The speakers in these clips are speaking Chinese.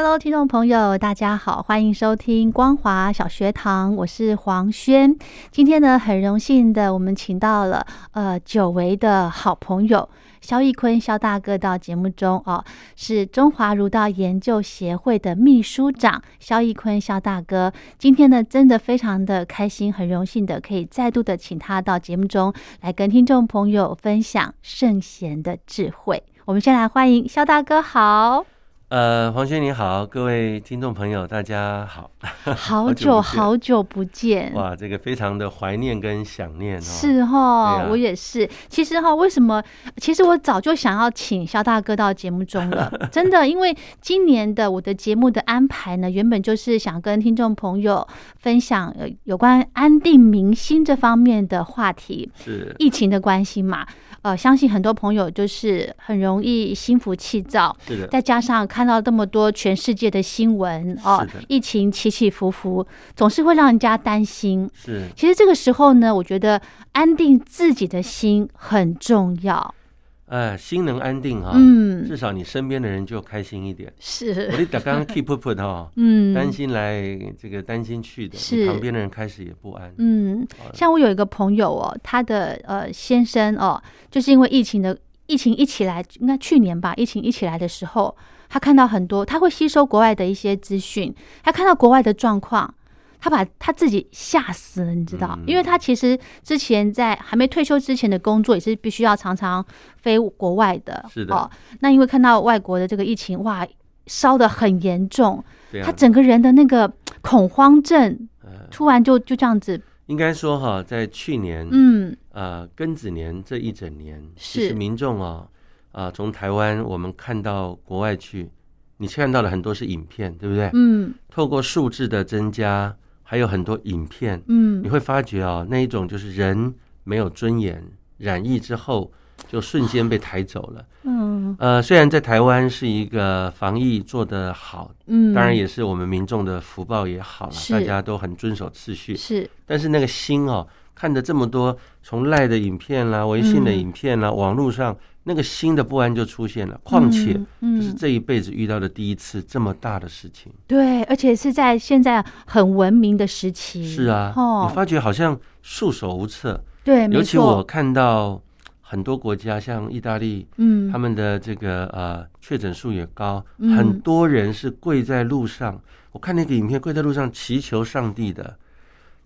Hello，听众朋友，大家好，欢迎收听光华小学堂，我是黄轩。今天呢，很荣幸的，我们请到了呃久违的好朋友肖义坤肖大哥到节目中哦，是中华儒道研究协会的秘书长肖义坤肖大哥。今天呢，真的非常的开心，很荣幸的可以再度的请他到节目中来跟听众朋友分享圣贤的智慧。我们先来欢迎肖大哥，好。呃，黄轩你好，各位听众朋友，大家好，好 久好久不见，哇，这个非常的怀念跟想念哦，是哈，我也是。其实哈，为什么？其实我早就想要请肖大哥到节目中了，真的，因为今年的我的节目的安排呢，原本就是想跟听众朋友分享有关安定民心这方面的话题，是疫情的关系嘛。呃，相信很多朋友就是很容易心浮气躁，是的。再加上看到这么多全世界的新闻哦，疫情起起伏伏，总是会让人家担心。是。其实这个时候呢，我觉得安定自己的心很重要。哎，心能安定哈，嗯，至少你身边的人就开心一点。是，我的刚刚 keep put 哈，嗯，担心来这个担心去的，是旁边的人开始也不安。嗯，像我有一个朋友哦，他的呃先生哦，就是因为疫情的疫情一起来，应该去年吧，疫情一起来的时候，他看到很多，他会吸收国外的一些资讯，他看到国外的状况。他把他自己吓死了，你知道？因为他其实之前在还没退休之前的工作也是必须要常常飞国外的，是的。哦，那因为看到外国的这个疫情，哇，烧的很严重，他整个人的那个恐慌症，突然就就这样子。应该说哈，在去年，嗯，呃，庚子年这一整年，是民众啊，啊，从台湾我们看到国外去，你看到了很多是影片，对不对？嗯，透过数字的增加。还有很多影片，嗯，你会发觉啊，那一种就是人没有尊严，染疫之后就瞬间被抬走了，嗯，呃，虽然在台湾是一个防疫做得好，嗯，当然也是我们民众的福报也好了，大家都很遵守秩序，是，但是那个心哦，看着这么多从赖的影片啦、微信的影片啦、网络上。那个新的不安就出现了，况且这是这一辈子遇到的第一次这么大的事情。对，而且是在现在很文明的时期。是啊，你发觉好像束手无策。对，尤其我看到很多国家，像意大利，嗯，他们的这个呃确诊数也高，很多人是跪在路上。我看那个影片，跪在路上祈求上帝的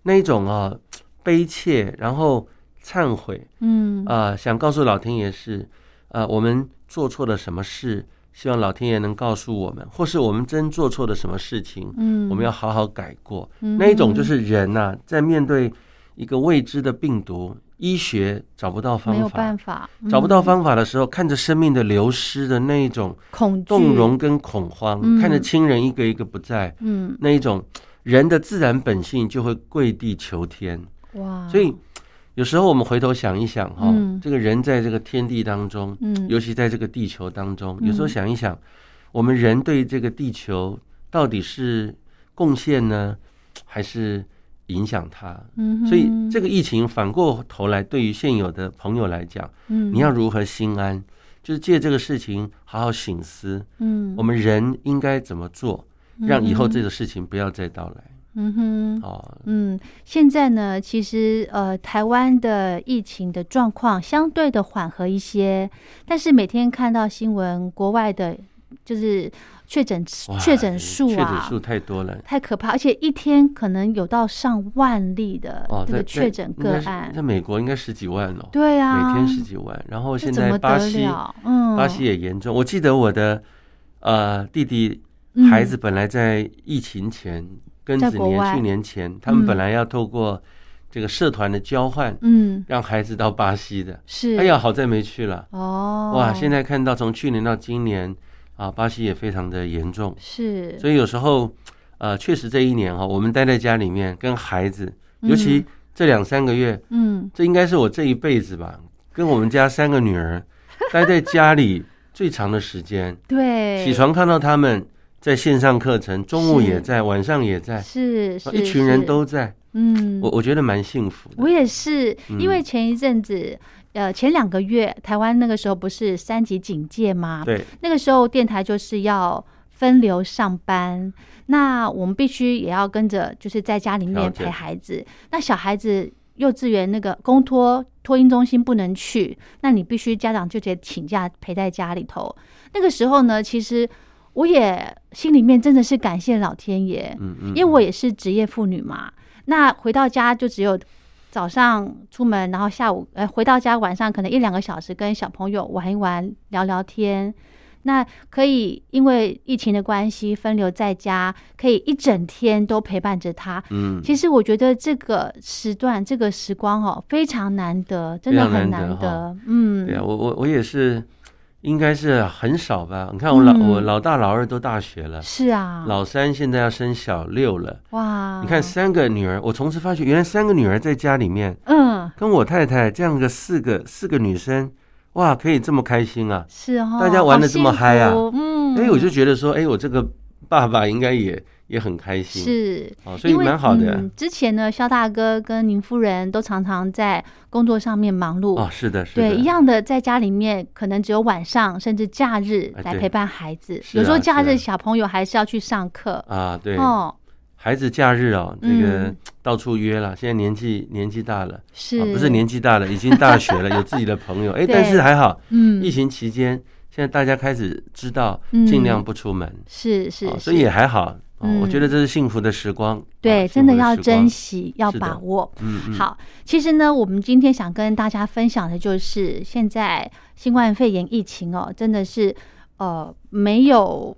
那一种啊悲切，然后忏悔，嗯啊，想告诉老天爷是。呃，我们做错了什么事？希望老天爷能告诉我们，或是我们真做错了什么事情，嗯，我们要好好改过。那一种就是人呐，在面对一个未知的病毒，医学找不到方法，没有办法，找不到方法的时候，看着生命的流失的那一种恐动容跟恐慌，看着亲人一个一个不在，嗯，那一种人的自然本性就会跪地求天。哇，所以。有时候我们回头想一想，哈，这个人在这个天地当中，嗯，尤其在这个地球当中，有时候想一想，我们人对这个地球到底是贡献呢，还是影响它？嗯，所以这个疫情反过头来，对于现有的朋友来讲，嗯，你要如何心安？就是借这个事情好好醒思，嗯，我们人应该怎么做，让以后这个事情不要再到来。嗯哼，哦，嗯，现在呢，其实呃，台湾的疫情的状况相对的缓和一些，但是每天看到新闻，国外的，就是确诊确诊数啊，确诊数太多了，太可怕，而且一天可能有到上万例的这个确诊个案，在美国应该十几万哦，对啊，每天十几万。然后现在巴西，嗯，巴西也严重。我记得我的呃弟弟孩子本来在疫情前庚子年去年前，他们本来要透过这个社团的交换，嗯，让孩子到巴西的，是，哎呀，好在没去了，哦，哇，现在看到从去年到今年。啊，巴西也非常的严重，是，所以有时候，呃，确实这一年哈，我们待在家里面跟孩子，尤其这两三个月，嗯，这应该是我这一辈子吧，跟我们家三个女儿 待在家里最长的时间。对，起床看到他们在线上课程，中午也在，晚上也在，是，一群人都在，嗯，我我觉得蛮幸福的。我也是，因为前一阵子。呃，前两个月台湾那个时候不是三级警戒吗？对，那个时候电台就是要分流上班，那我们必须也要跟着，就是在家里面陪孩子。那小孩子幼稚园那个公托托婴中心不能去，那你必须家长就得请假陪在家里头。那个时候呢，其实我也心里面真的是感谢老天爷，嗯嗯，因为我也是职业妇女嘛。那回到家就只有。早上出门，然后下午呃回到家，晚上可能一两个小时跟小朋友玩一玩、聊聊天。那可以因为疫情的关系分流在家，可以一整天都陪伴着他。嗯，其实我觉得这个时段、这个时光哦，非常难得，真的很难得。嗯，对啊，我我我也是。应该是很少吧？你看我老我老大老二都大学了，是啊，老三现在要生小六了。哇！你看三个女儿，我同时发觉，原来三个女儿在家里面，嗯，跟我太太这样个四个四个女生，哇，可以这么开心啊！是哦，大家玩的这么嗨啊！嗯，哎，我就觉得说，哎，我这个爸爸应该也。也很开心，是哦，所以蛮好的。之前呢，肖大哥跟宁夫人都常常在工作上面忙碌。哦，是的，是的，对，一样的，在家里面可能只有晚上甚至假日来陪伴孩子。有时候假日小朋友还是要去上课啊。对哦，孩子假日哦，这个到处约了。现在年纪年纪大了，是不是年纪大了？已经大学了，有自己的朋友。哎，但是还好，嗯，疫情期间，现在大家开始知道尽量不出门，是是，所以也还好。我觉得这是幸福的时光，对，真的要珍惜，要把握。嗯，好，其实呢，我们今天想跟大家分享的就是，现在新冠肺炎疫情哦，真的是呃没有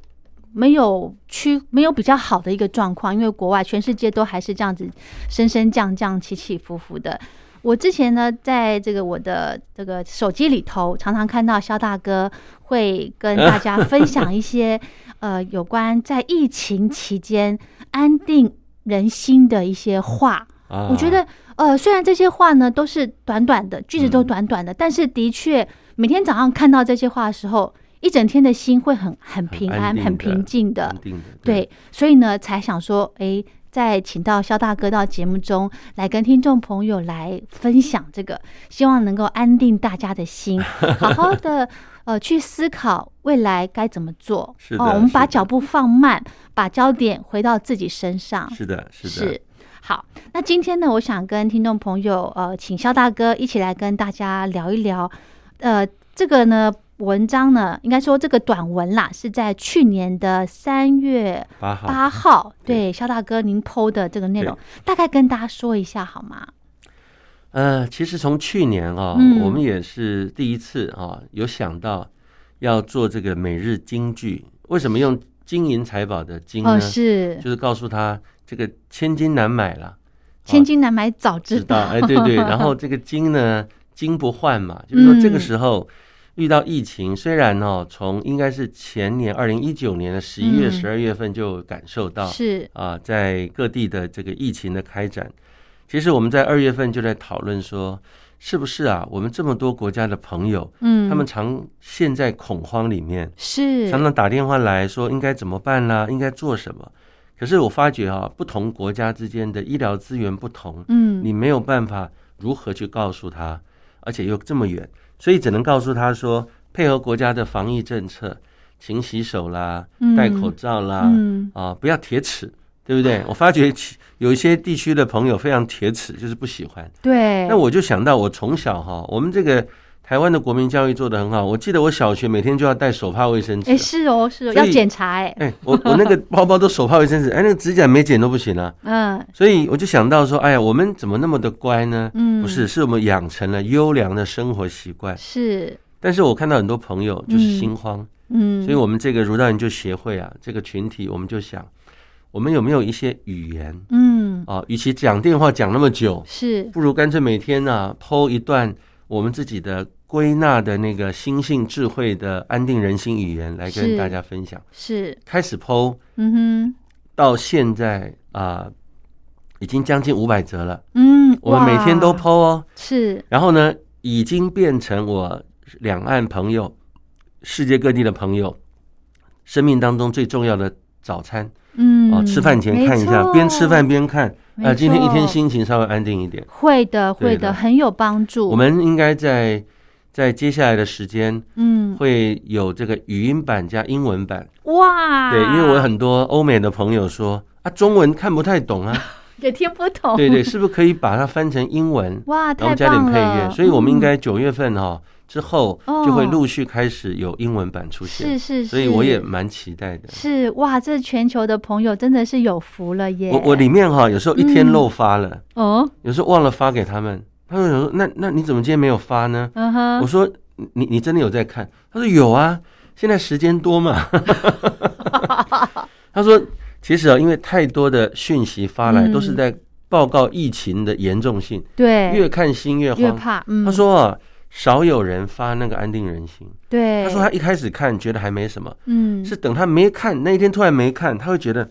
没有区没有比较好的一个状况，因为国外全世界都还是这样子升升降降、起起伏伏的。我之前呢，在这个我的这个手机里头，常常看到肖大哥会跟大家分享一些。呃，有关在疫情期间安定人心的一些话，我觉得，呃，虽然这些话呢都是短短的句子，都短短的，但是的确每天早上看到这些话的时候，一整天的心会很很平安、很平静的。对，所以呢，才想说，哎，再请到肖大哥到节目中来跟听众朋友来分享这个，希望能够安定大家的心，好好的。呃，去思考未来该怎么做。是的，我们把脚步放慢，把焦点回到自己身上。是的，是的。是好，那今天呢，我想跟听众朋友，呃，请肖大哥一起来跟大家聊一聊。呃，这个呢，文章呢，应该说这个短文啦，是在去年的三月八号。八号，对，肖大哥您剖的这个内容，大概跟大家说一下好吗？呃，其实从去年啊，我们也是第一次啊，有想到要做这个每日金句。为什么用金银财宝的金呢？是，就是告诉他这个千金难买了，千金难买早知道。哎，对对。然后这个金呢，金不换嘛，就是说这个时候遇到疫情，虽然哦，从应该是前年二零一九年的十一月、十二月份就感受到是啊，在各地的这个疫情的开展。其实我们在二月份就在讨论说，是不是啊？我们这么多国家的朋友，嗯，他们常陷在恐慌里面，是常常打电话来说应该怎么办啦，应该做什么？可是我发觉啊，不同国家之间的医疗资源不同，嗯，你没有办法如何去告诉他，而且又这么远，所以只能告诉他说，配合国家的防疫政策，勤洗手啦，戴口罩啦，啊，不要铁齿。对不对？我发觉有一些地区的朋友非常铁齿，就是不喜欢。对。那我就想到，我从小哈，我们这个台湾的国民教育做得很好，我记得我小学每天就要带手帕卫生纸。哎，是哦，是哦，要检查哎。哎，我我那个包包都手帕卫生纸，哎，那个指甲没剪都不行啊。嗯。所以我就想到说，哎呀，我们怎么那么的乖呢？嗯，不是，是我们养成了优良的生活习惯。是。但是我看到很多朋友就是心慌。嗯。所以我们这个儒道研究协会啊，这个群体，我们就想，我们有没有一些语言？嗯。啊，与其讲电话讲那么久，是，不如干脆每天呢剖一段我们自己的。归纳的那个心性智慧的安定人心语言来跟大家分享，是开始剖，嗯哼，到现在啊，已经将近五百则了，嗯，我们每天都剖哦，是，然后呢，已经变成我两岸朋友、世界各地的朋友生命当中最重要的早餐，嗯，哦，吃饭前看一下，边吃饭边看，啊，今天一天心情稍微安定一点，会的，会的，很有帮助。我们应该在。在接下来的时间，嗯，会有这个语音版加英文版。哇，对，因为我有很多欧美的朋友说啊，中文看不太懂啊，也听不懂。对对，是不是可以把它翻成英文？哇，然后加点配乐。所以我们应该九月份哈之后就会陆续开始有英文版出现。是是，所以我也蛮期待的。是哇，这全球的朋友真的是有福了耶！我我里面哈有时候一天漏发了，哦，有时候忘了发给他们。他们说：“那那你怎么今天没有发呢？”我说：“你你真的有在看？”他说：“有啊，现在时间多嘛。”他说：“其实啊，因为太多的讯息发来，都是在报告疫情的严重性。对，越看心越慌。怕。他说啊，少有人发那个安定人心。对，他说他一开始看觉得还没什么，嗯，是等他没看那一天突然没看，他会觉得。”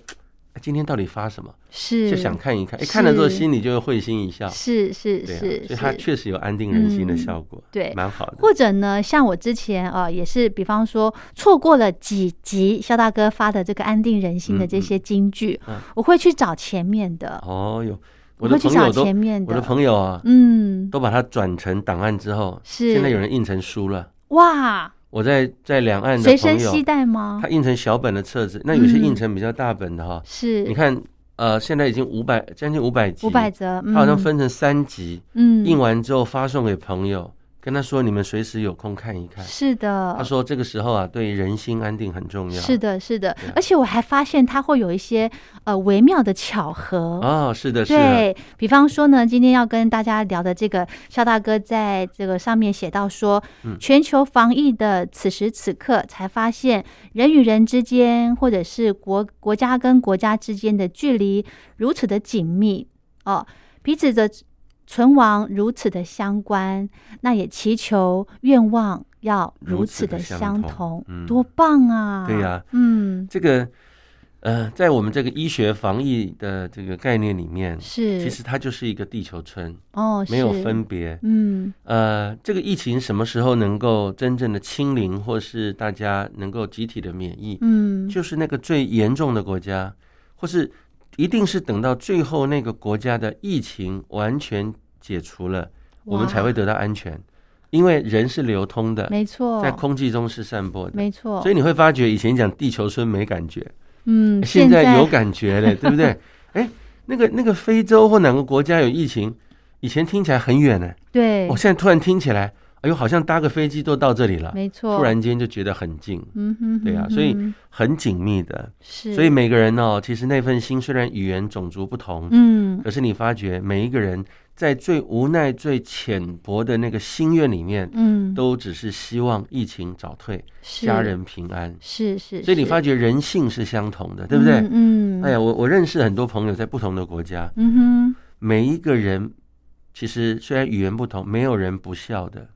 今天到底发什么？是就想看一看，一看了之后心里就会会心一笑。是是是，所以他确实有安定人心的效果，对，蛮好的。或者呢，像我之前啊，也是，比方说错过了几集肖大哥发的这个安定人心的这些金句，我会去找前面的。哦哟，我的朋友都，我的朋友啊，嗯，都把它转成档案之后，是现在有人印成书了。哇！我在在两岸的随身携带吗？他印成小本的册子，那有些印成比较大本的哈。是，你看，呃，现在已经五百将近五百集，五百则，他好像分成三集，嗯，印完之后发送给朋友。跟他说，你们随时有空看一看。是的，他说这个时候啊，对人心安定很重要。是的，是的，而且我还发现他会有一些呃微妙的巧合。哦，是的，是对比方说呢，今天要跟大家聊的这个肖大哥在这个上面写到说，全球防疫的此时此刻，才发现人与人之间，或者是国国家跟国家之间的距离如此的紧密哦，彼此的。存亡如此的相关，那也祈求愿望要如此的相同，多棒啊！对呀，嗯，这个呃，在我们这个医学防疫的这个概念里面，是。其实它就是一个地球村哦，没有分别，嗯，呃，这个疫情什么时候能够真正的清零，或是大家能够集体的免疫，嗯，就是那个最严重的国家，或是。一定是等到最后那个国家的疫情完全解除了，我们才会得到安全，因为人是流通的，没错，在空气中是散播的，没错。所以你会发觉以前讲地球村没感觉，嗯，现在有感觉了，对不对？哎，那个那个非洲或哪个国家有疫情，以前听起来很远呢，对，我现在突然听起来。哎呦，好像搭个飞机都到这里了，没错。突然间就觉得很近，嗯哼，对啊，所以很紧密的。是，所以每个人哦，其实那份心虽然语言种族不同，嗯，可是你发觉每一个人在最无奈、最浅薄的那个心愿里面，嗯，都只是希望疫情早退，家人平安。是是，所以你发觉人性是相同的，对不对？嗯。哎呀，我我认识很多朋友在不同的国家，嗯哼，每一个人其实虽然语言不同，没有人不笑的。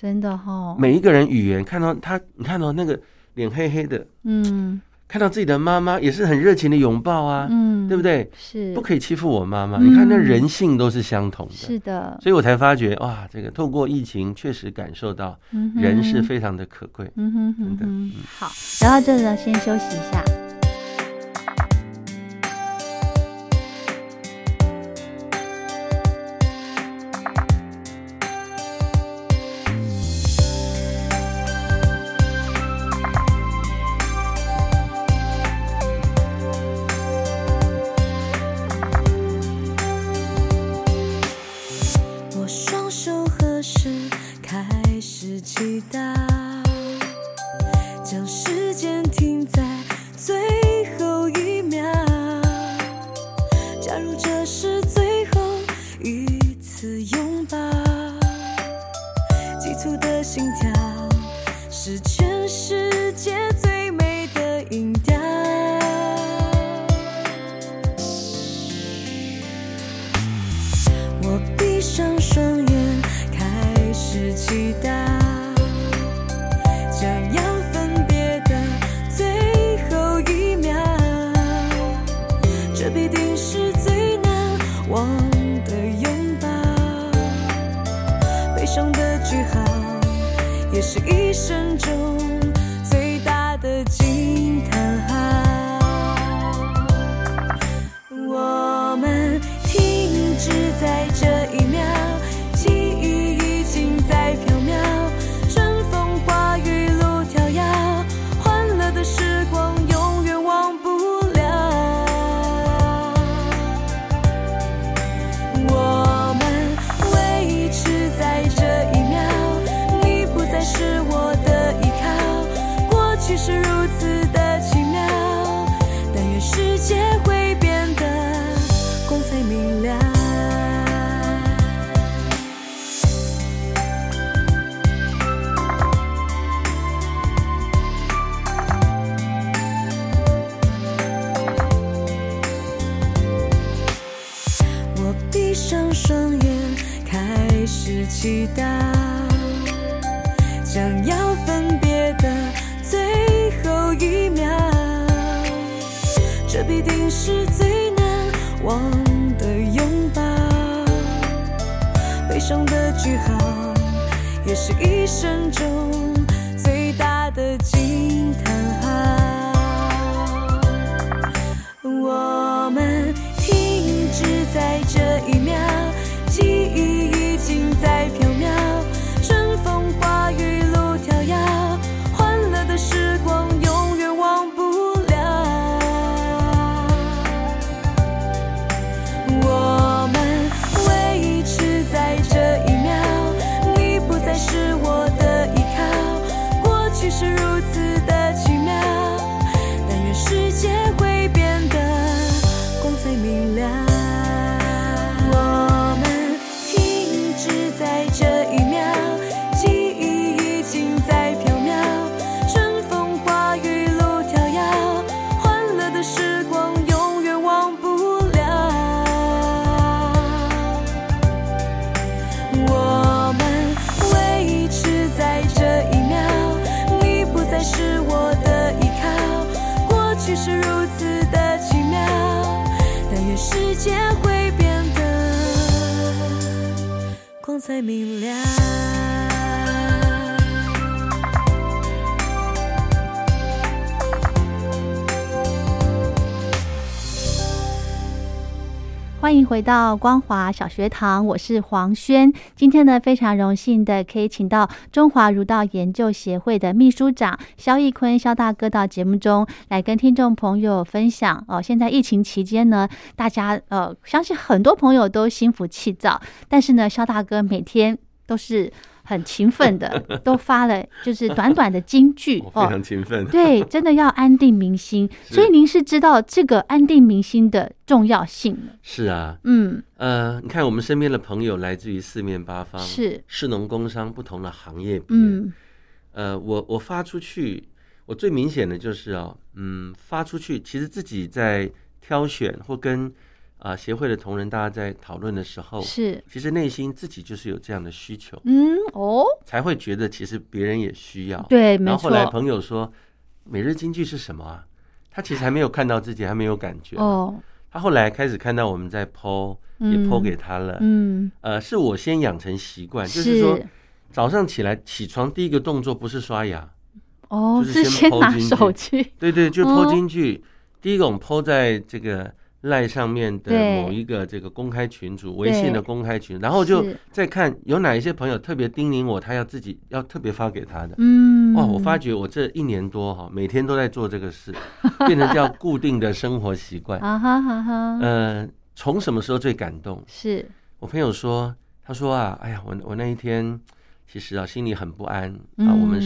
真的哈，每一个人语言看到他，你看到那个脸黑黑的，嗯，看到自己的妈妈也是很热情的拥抱啊，嗯，对不对？是不可以欺负我妈妈。你看那人性都是相同的，是的。所以我才发觉哇，这个透过疫情确实感受到人是非常的可贵。嗯哼，真的。好，然后这呢，先休息一下。抵达，将要分别的最后一秒，这必定是最难忘的拥抱，悲伤的句号，也是一生中。祈祷。想要分别的最后一秒，这必定是最难忘的拥抱，悲伤的句号，也是一生中明亮。欢迎回到光华小学堂，我是黄轩。今天呢，非常荣幸的可以请到中华儒道研究协会的秘书长肖义坤肖大哥到节目中来跟听众朋友分享哦。现在疫情期间呢，大家呃，相信很多朋友都心浮气躁，但是呢，肖大哥每天都是。很勤奋的，都发了，就是短短的金句哦，非常勤奋。对，真的要安定民心，所以您是知道这个安定民心的重要性是啊，嗯。呃，你看我们身边的朋友来自于四面八方，是。市农工商不同的行业，嗯，呃，我我发出去，我最明显的就是哦，嗯，发出去，其实自己在挑选或跟。啊，协会的同仁，大家在讨论的时候，是其实内心自己就是有这样的需求，嗯哦，才会觉得其实别人也需要，对，然后后来朋友说，每日金句是什么啊？他其实还没有看到自己，还没有感觉哦。他后来开始看到我们在剖，也剖给他了，嗯，呃，是我先养成习惯，就是说早上起来起床第一个动作不是刷牙，哦，就是先拿手机，对对，就剖金句。第一个我们剖在这个。赖上面的某一个这个公开群组，微信的公开群，然后就再看有哪一些朋友特别叮咛我，他要自己要特别发给他的。嗯，哇，我发觉我这一年多哈，每天都在做这个事，变成叫固定的生活习惯。啊哈哈哈。呃，从什么时候最感动？是我朋友说，他说啊，哎呀，我我那一天其实啊，心里很不安啊。我们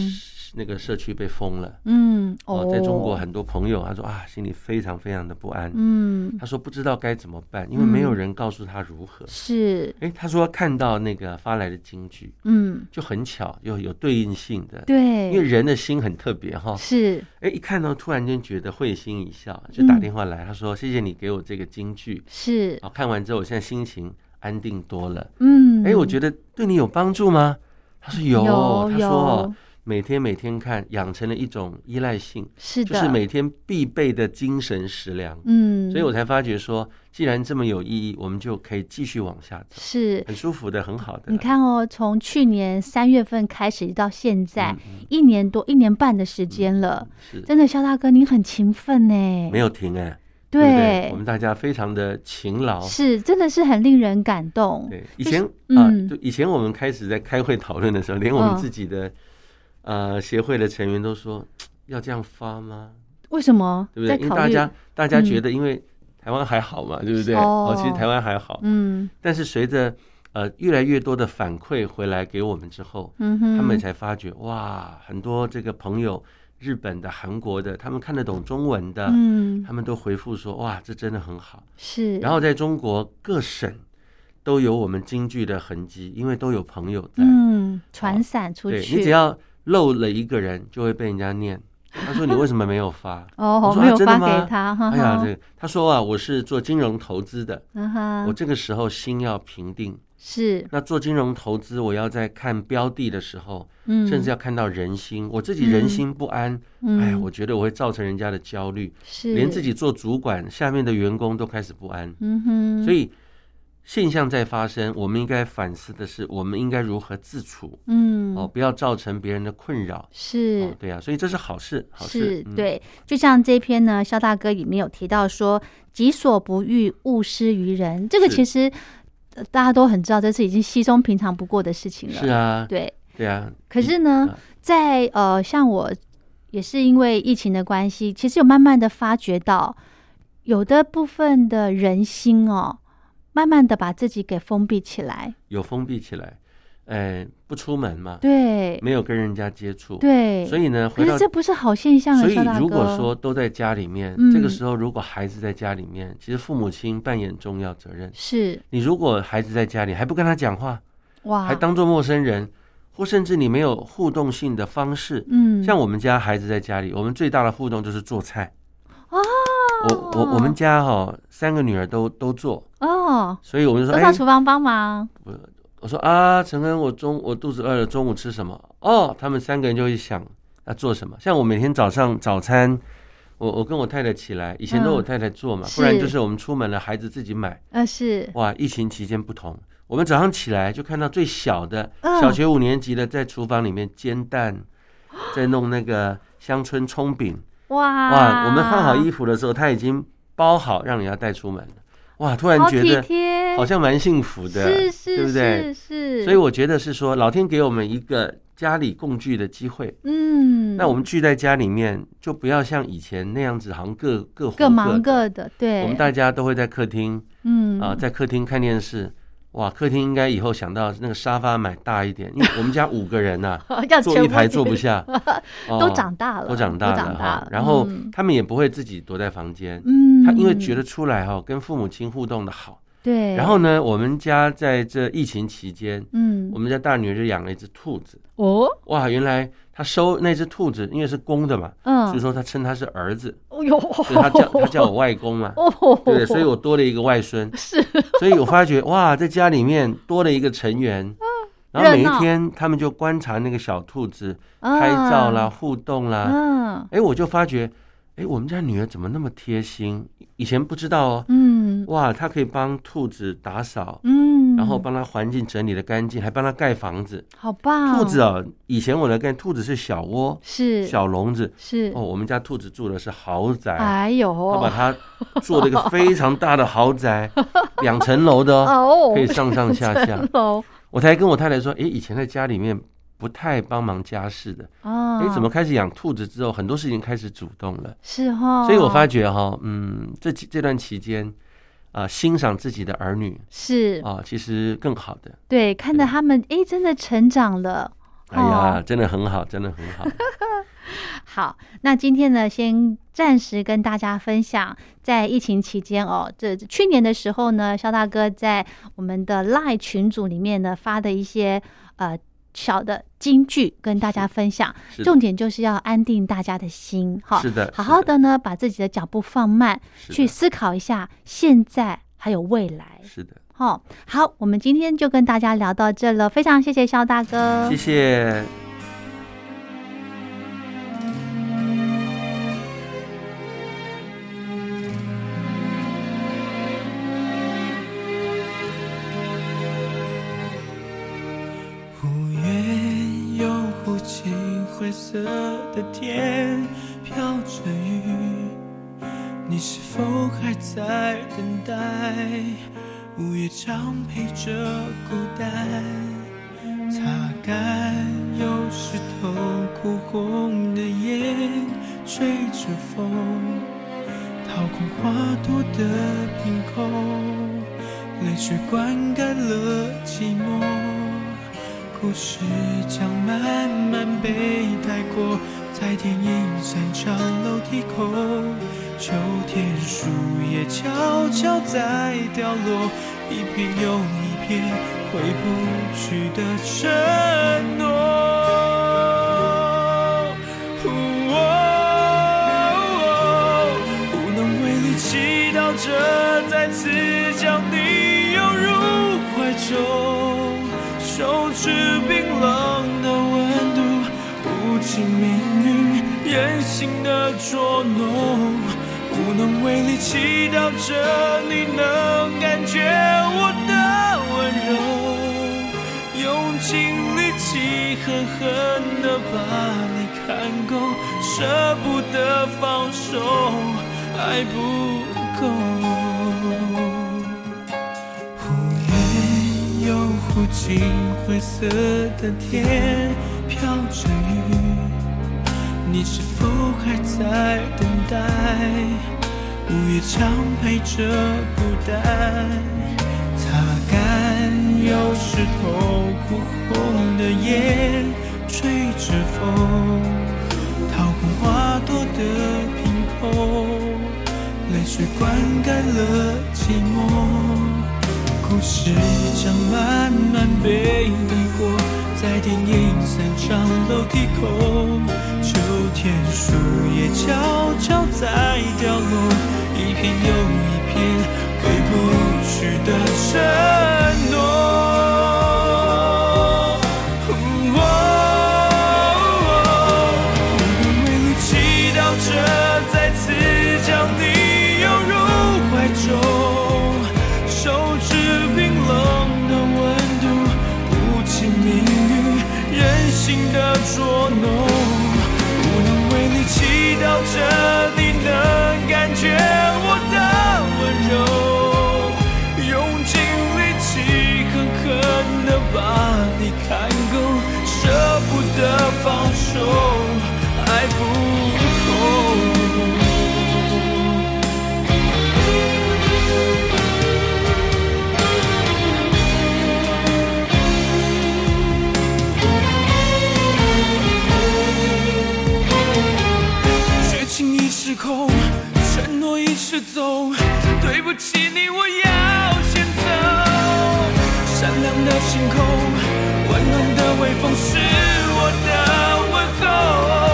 那个社区被封了，嗯，哦，在中国很多朋友，他说啊，心里非常非常的不安，嗯，他说不知道该怎么办，因为没有人告诉他如何。是，哎，他说看到那个发来的京剧，嗯，就很巧，又有对应性的，对，因为人的心很特别哈。是，哎，一看到突然间觉得会心一笑，就打电话来，他说谢谢你给我这个京剧，是，好看完之后，我现在心情安定多了，嗯，哎，我觉得对你有帮助吗？他说有，他说每天每天看，养成了一种依赖性，是的，就是每天必备的精神食粮。嗯，所以我才发觉说，既然这么有意义，我们就可以继续往下走，是。很舒服的，很好的。你看哦，从去年三月份开始到现在，一年多、一年半的时间了，是。真的，肖大哥，您很勤奋呢，没有停哎。对，我们大家非常的勤劳，是真的是很令人感动。对，以前啊，就以前我们开始在开会讨论的时候，连我们自己的呃协会的成员都说 要这样发吗？为什么？对不对？因为大家大家觉得，因为台湾还好嘛，对不对？哦，其实台湾还好。嗯，但是随着呃越来越多的反馈回来给我们之后，嗯哼，他们才发觉哇，很多这个朋友。日本的、韩国的，他们看得懂中文的，嗯，他们都回复说：“哇，这真的很好。”是。然后在中国各省都有我们京剧的痕迹，因为都有朋友在，嗯，传散出去。对你只要漏了一个人，就会被人家念。他说：“你为什么没有发？”哦，没有发给他。哎呀，这他说啊，我是做金融投资的，我这个时候心要平定。是，那做金融投资，我要在看标的的时候，嗯，甚至要看到人心，我自己人心不安，哎，我觉得我会造成人家的焦虑，是，连自己做主管下面的员工都开始不安，嗯哼，所以现象在发生，我们应该反思的是，我们应该如何自处，嗯，哦，不要造成别人的困扰，是，对啊，所以这是好事，好事，对，就像这篇呢，肖大哥里面有提到说，己所不欲，勿施于人，这个其实。大家都很知道，这是已经稀松平常不过的事情了。是啊，对对啊。可是呢，在呃，像我也是因为疫情的关系，其实有慢慢的发觉到，有的部分的人心哦，慢慢的把自己给封闭起来，有封闭起来。哎，不出门嘛，对，没有跟人家接触，对，所以呢，回到这不是好现象。所以如果说都在家里面，这个时候如果孩子在家里面，其实父母亲扮演重要责任。是你如果孩子在家里还不跟他讲话，哇，还当做陌生人，或甚至你没有互动性的方式，嗯，像我们家孩子在家里，我们最大的互动就是做菜。哦，我我我们家哈三个女儿都都做哦，所以我们就说，都到厨房帮忙。我我说啊，陈恩，我中我肚子饿了，中午吃什么？哦，他们三个人就会想要做什么。像我每天早上早餐，我我跟我太太起来，以前都我太太做嘛，不然就是我们出门了，孩子自己买。啊，是哇，疫情期间不同，我们早上起来就看到最小的小学五年级的在厨房里面煎蛋，在弄那个乡村葱饼。哇哇，我们换好衣服的时候，他已经包好，让你要带出门了。哇，突然觉得好像蛮幸福的，对不对？是，所以我觉得是说，老天给我们一个家里共聚的机会。嗯，那我们聚在家里面，就不要像以前那样子，好像各各各忙各的。对，我们大家都会在客厅，嗯啊，在客厅看电视。哇，客厅应该以后想到那个沙发买大一点，因为我们家五个人呐，坐一排坐不下，都长大了，都长大了。然后他们也不会自己躲在房间，嗯，他因为觉得出来哈，跟父母亲互动的好。对，然后呢，我们家在这疫情期间，嗯，我们家大女儿就养了一只兔子。哦，哇，原来她收那只兔子，因为是公的嘛，嗯，所以说他称他是儿子。哦哟，所以他叫 他叫我外公嘛，哦，对，所以我多了一个外孙。是，所以我发觉哇，在家里面多了一个成员，然后每一天他们就观察那个小兔子，拍照啦，互动啦，嗯，哎，我就发觉。哎，我们家女儿怎么那么贴心？以前不知道哦。嗯，哇，它可以帮兔子打扫，嗯，然后帮它环境整理的干净，还帮它盖房子，好棒！兔子哦，以前我来看，兔子是小窝，是小笼子，是哦。我们家兔子住的是豪宅，哎呦，他把它 做了一个非常大的豪宅，两层楼的哦，可以上上下下。我才跟我太太说，哎，以前在家里面。不太帮忙家事的哦，哎，怎么开始养兔子之后，很多事情开始主动了，是哈，所以我发觉哈，嗯，这这段期间，啊欣赏自己的儿女，是啊，其实更好的。对，看到他们哎，真的成长了。哎呀，真的很好，真的很好。好，那今天呢，先暂时跟大家分享，在疫情期间哦，这去年的时候呢，肖大哥在我们的 Line 群组里面呢发的一些呃小的金句，跟大家分享。重点就是要安定大家的心，哈，是的，好好的呢，把自己的脚步放慢，去思考一下现在还有未来。是的，好，好，我们今天就跟大家聊到这了，非常谢谢肖大哥，谢谢。色的天飘着雨，你是否还在等待？午夜常陪着孤单，擦干有湿透哭红的眼，吹着风，掏空花朵的瓶口，泪水灌溉了寂寞。故事将慢慢被带过，在电影散场楼梯口，秋天树叶悄悄在掉落，一片又一片回不去的承诺。无能为力，祈祷着再次手指冰冷的温度，不禁命运任性的捉弄，无能为力，祈祷着你能感觉我的温柔，用尽力气狠狠的把你看够，舍不得放手，爱不够。无尽灰色的天飘着雨，你是否还在等待？午夜常陪着孤单，擦干有湿透哭红的眼，吹着风，掏空花朵的瓶口，泪水灌溉了寂寞。故事将慢慢被遗过，在电影散场楼梯口，秋天树叶悄悄在掉落，一片又一片回不去的城失踪，对不起你，我要先走。善良的星空，温暖的微风，是我的问候。